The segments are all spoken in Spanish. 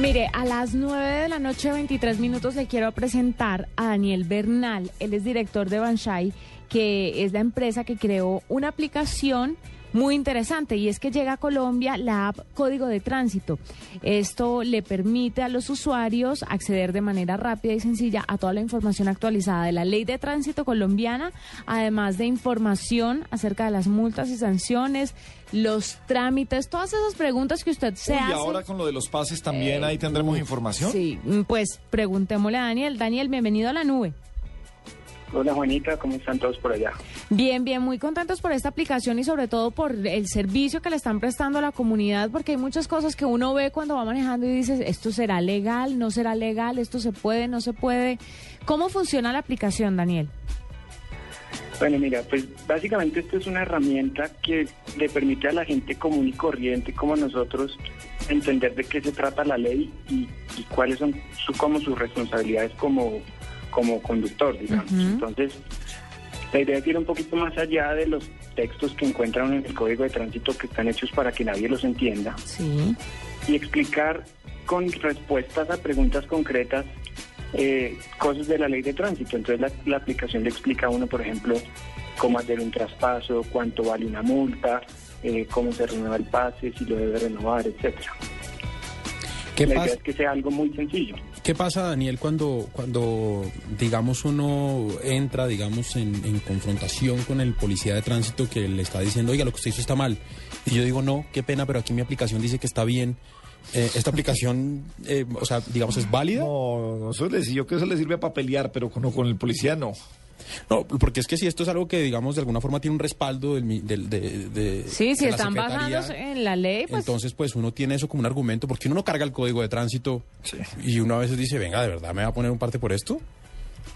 Mire, a las 9 de la noche, 23 minutos, le quiero presentar a Daniel Bernal. Él es director de Banshai, que es la empresa que creó una aplicación muy interesante y es que llega a Colombia la app Código de Tránsito. Esto le permite a los usuarios acceder de manera rápida y sencilla a toda la información actualizada de la ley de tránsito colombiana, además de información acerca de las multas y sanciones, los trámites, todas esas preguntas que usted se Uy, hace. y ahora con lo de los pases también ahí tendremos información. Sí, pues preguntémosle a Daniel. Daniel, bienvenido a la nube. Hola Juanita, ¿cómo están todos por allá? Bien, bien, muy contentos por esta aplicación y sobre todo por el servicio que le están prestando a la comunidad, porque hay muchas cosas que uno ve cuando va manejando y dices, esto será legal, no será legal, esto se puede, no se puede. ¿Cómo funciona la aplicación, Daniel? Bueno, mira, pues básicamente esto es una herramienta que le permite a la gente común y corriente como nosotros entender de qué se trata la ley y, y cuáles son su, como sus responsabilidades como, como conductor, digamos. Entonces, la idea es ir un poquito más allá de los textos que encuentran en el código de tránsito que están hechos para que nadie los entienda Sí. y explicar con respuestas a preguntas concretas eh, cosas de la ley de tránsito. Entonces la, la aplicación le explica a uno, por ejemplo, cómo hacer un traspaso, cuánto vale una multa, eh, cómo se renueva el pase, si lo debe renovar, etcétera. ¿Qué La idea es que sea algo muy sencillo. ¿Qué pasa, Daniel, cuando, cuando digamos, uno entra, digamos, en, confrontación con el policía de tránsito que le está diciendo, oiga, lo que usted hizo está mal? Y yo digo, no, qué pena, pero aquí mi aplicación dice que está bien. Eh, ¿Esta aplicación, eh, o sea, digamos, es válida? No, no, eso le, yo que eso le sirve para pelear, pero con, con el policía no. No, porque es que si esto es algo que, digamos, de alguna forma tiene un respaldo del, de, de- Sí, si de la están basándose en la ley, pues Entonces, pues uno tiene eso como un argumento, porque uno no carga el código de tránsito y uno a veces dice, venga, ¿de verdad me va a poner un parte por esto?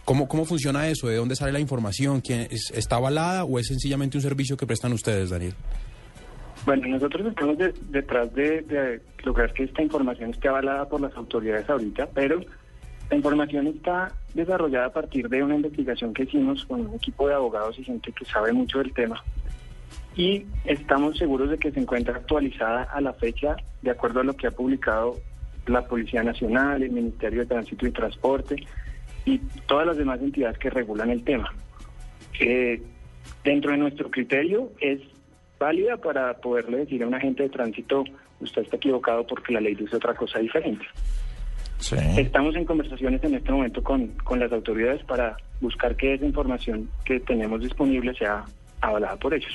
¿Cómo, cómo funciona eso? ¿De dónde sale la información? ¿Quién es- ¿Está avalada o es sencillamente un servicio que prestan ustedes, Daniel? Bueno, nosotros estamos de- detrás de, de lograr que esta información esté avalada por las autoridades ahorita, pero la información está desarrollada a partir de una investigación que hicimos con un equipo de abogados y gente que sabe mucho del tema. Y estamos seguros de que se encuentra actualizada a la fecha de acuerdo a lo que ha publicado la Policía Nacional, el Ministerio de Tránsito y Transporte y todas las demás entidades que regulan el tema. Eh, dentro de nuestro criterio es válida para poderle decir a un agente de tránsito usted está equivocado porque la ley dice otra cosa diferente. Sí. Estamos en conversaciones en este momento con, con las autoridades para buscar que esa información que tenemos disponible sea avalada por ellos.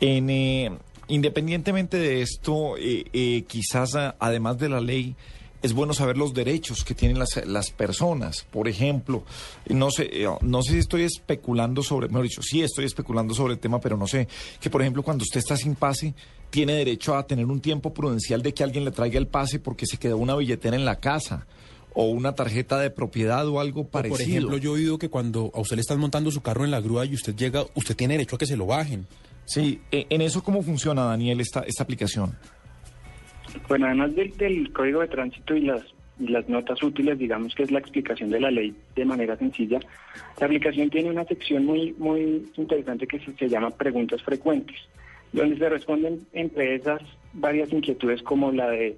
En, eh, independientemente de esto, eh, eh, quizás a- además de la ley, es bueno saber los derechos que tienen las, las personas. Por ejemplo, no sé, eh, no sé si estoy especulando sobre, mejor dicho, sí estoy especulando sobre el tema, pero no sé, que por ejemplo cuando usted está sin pase, tiene derecho a tener un tiempo prudencial de que alguien le traiga el pase porque se quedó una billetera en la casa o una tarjeta de propiedad o algo O, parecido. por ejemplo, yo he oído que cuando a usted le están montando su carro en la grúa y usted llega, usted tiene derecho a que se lo bajen. Sí, eh, en eso cómo funciona, Daniel, esta, esta aplicación. Bueno, además del, del código de tránsito y las, y las notas útiles, digamos que es la explicación de la ley de manera sencilla, la aplicación tiene una sección muy, muy interesante que se, se llama preguntas frecuentes, donde se responden entre esas varias inquietudes como la de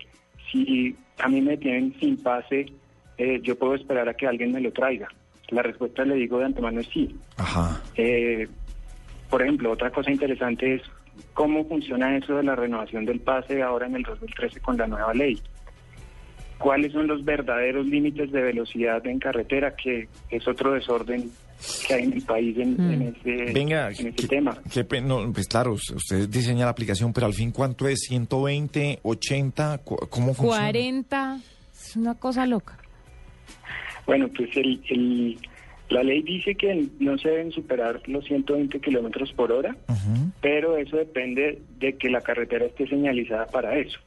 si a mí me tienen sin pase, eh, yo puedo esperar a que alguien me lo traiga. La respuesta le digo de antemano es sí. Ajá. Eh, por ejemplo, otra cosa interesante es cómo funciona eso de la renovación del pase ahora en el 2013 con la nueva ley. ¿Cuáles son los verdaderos límites de velocidad en carretera, que es otro desorden que hay en el país en, en ese, Venga, en ese ¿qué- tema? qué pe- no, pues claro, usted diseña la aplicación, pero al fin, ¿cuánto es? ¿120, 80? Cu- ¿Cómo funciona? 40, es una cosa loca. Bueno, pues el, el- la ley dice que no se deben superar los 120 kilómetros por hora, pero eso depende de que la carretera esté señalizada para eso.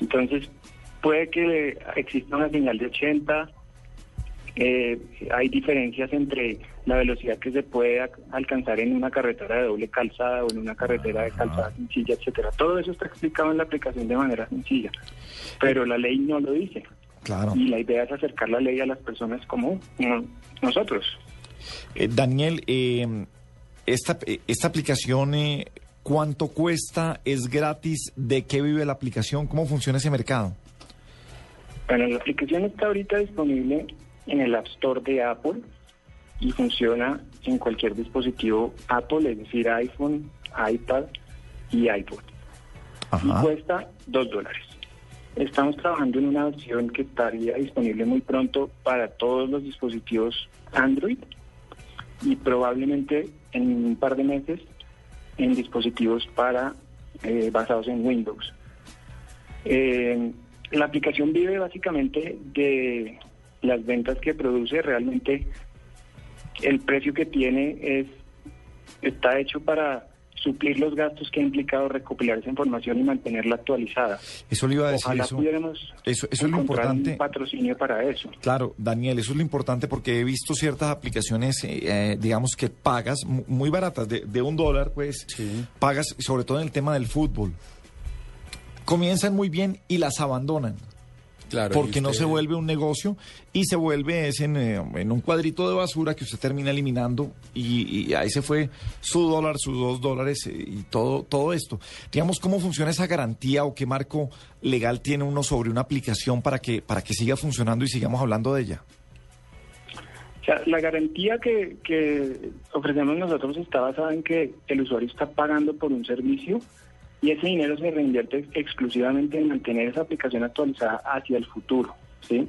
Entonces, puede que exista una señal de 80. eh, hay diferencias entre la velocidad que se puede alcanzar en una carretera de doble calzada o en una carretera de calzada sencilla, etcétera. Todo eso está explicado en la aplicación de manera sencilla, pero la ley no lo dice. Claro. Y la idea es acercar la ley a las personas como nosotros. Eh, Daniel, eh, esta, eh, esta aplicación, eh, ¿cuánto cuesta? ¿Es gratis? ¿De qué vive la aplicación? ¿Cómo funciona ese mercado? Bueno, la aplicación está ahorita disponible en el App Store de Apple y funciona en cualquier dispositivo Apple, es decir, iPhone, iPad y iPod. Y cuesta dos dólares. Estamos trabajando en una versión que estaría disponible muy pronto para todos los dispositivos Android y probablemente en un par de meses en dispositivos para eh, basados en Windows. Eh, la aplicación vive básicamente de las ventas que produce. Realmente el precio que tiene es está hecho para suplir los gastos que ha implicado recopilar esa información y mantenerla actualizada. Eso le iba a decir. Ojalá eso, pudiéramos eso, eso es lo encontrar importante. un patrocinio para eso. Claro, Daniel, eso es lo importante porque he visto ciertas aplicaciones, eh, eh, digamos que pagas, mu- muy baratas, de, de un dólar, pues, Sí. pagas, sobre todo en el tema del fútbol. Comienzan muy bien y las abandonan. Claro. porque no se vuelve un negocio y se vuelve es en, eh, en un cuadrito de basura que usted termina eliminando y, y ahí se fue su dólar, sus dos dólares eh, y todo, todo esto. Digamos, ¿cómo funciona esa garantía o qué marco legal tiene uno sobre una aplicación para que, para que siga funcionando y sigamos hablando de ella? O sea, la garantía que, que ofrecemos nosotros está basada en que el usuario está pagando por un servicio y ese dinero se reinvierte exclusivamente en mantener esa aplicación actualizada hacia el futuro. ¿sí?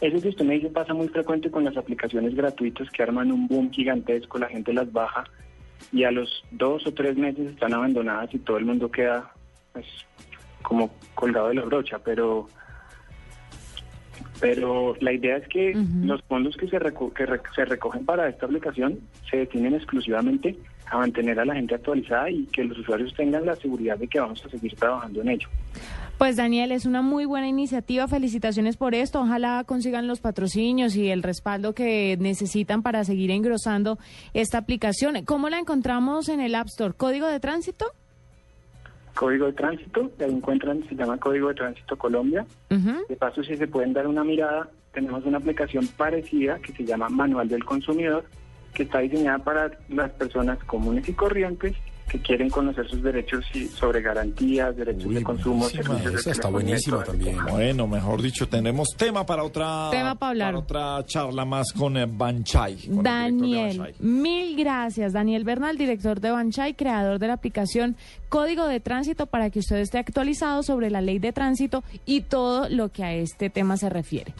Usted me dice pasa muy frecuente con las aplicaciones gratuitas que arman un boom gigantesco, la gente las baja y a los dos o tres meses están abandonadas y todo el mundo queda pues, como colgado de la brocha, pero pero la idea es que los fondos que, se, reco- que re- se recogen para esta aplicación se destinen exclusivamente a mantener a la gente actualizada y que los usuarios tengan la seguridad de que vamos a seguir trabajando en ello. Pues Daniel, es una muy buena iniciativa. Felicitaciones por esto. Ojalá consigan los patrocinios y el respaldo que necesitan para seguir engrosando esta aplicación. ¿Cómo la encontramos en el App Store? ¿Código de tránsito? Código de tránsito, ahí encuentran, se llama Código de Tránsito Colombia. De paso, si se pueden dar una mirada, tenemos una aplicación parecida que se llama Manual del Consumidor, que está diseñada para las personas comunes y corrientes que quieren conocer sus derechos y sobre garantías, derechos Uy, de consumo, servicios de está buenísima también. Bueno, mejor dicho, tenemos tema para otra, Tema para hablar. otra charla más con eh, Banchai. con el director de Daniel, Banchai. mil gracias. Daniel Bernal, director de Banchai, creador de la aplicación Código de Tránsito para que usted esté actualizado sobre la ley de tránsito y todo lo que a este tema se refiere.